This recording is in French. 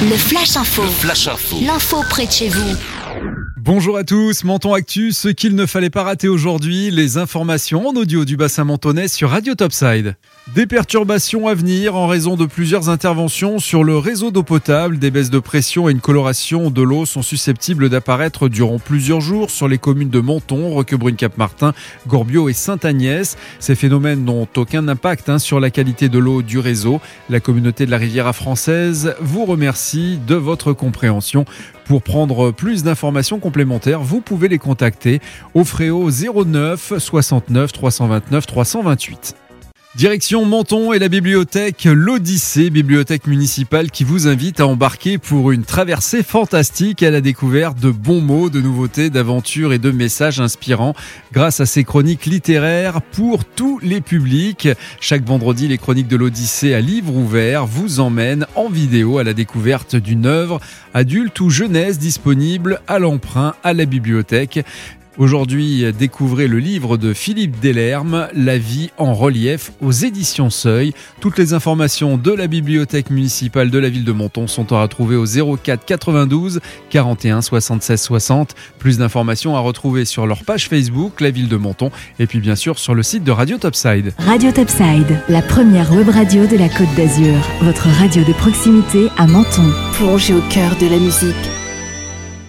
Le Flash Info. Flash Info. L'info près de chez vous. Bonjour à tous, Menton Actu, ce qu'il ne fallait pas rater aujourd'hui, les informations en audio du bassin mentonais sur Radio Topside. Des perturbations à venir en raison de plusieurs interventions sur le réseau d'eau potable. Des baisses de pression et une coloration de l'eau sont susceptibles d'apparaître durant plusieurs jours sur les communes de Menton, Roquebrune-Cap-Martin, Gorbio et Sainte-Agnès. Ces phénomènes n'ont aucun impact hein, sur la qualité de l'eau du réseau. La communauté de la Riviera française vous remercie de votre compréhension. Pour prendre plus d'informations complémentaires, vous pouvez les contacter au fréau 09 69 329 328. Direction Menton et la bibliothèque L'Odyssée, bibliothèque municipale qui vous invite à embarquer pour une traversée fantastique à la découverte de bons mots, de nouveautés, d'aventures et de messages inspirants grâce à ces chroniques littéraires pour tous les publics. Chaque vendredi, les chroniques de l'Odyssée à livre ouvert vous emmènent en vidéo à la découverte d'une œuvre adulte ou jeunesse disponible à l'emprunt à la bibliothèque. Aujourd'hui, découvrez le livre de Philippe Delerme, La vie en relief aux éditions Seuil. Toutes les informations de la bibliothèque municipale de la ville de Menton sont à retrouver au 04 92 41 76 60. Plus d'informations à retrouver sur leur page Facebook, la ville de Menton, et puis bien sûr sur le site de Radio Topside. Radio Topside, la première web radio de la Côte d'Azur. Votre radio de proximité à Menton. Plongez au cœur de la musique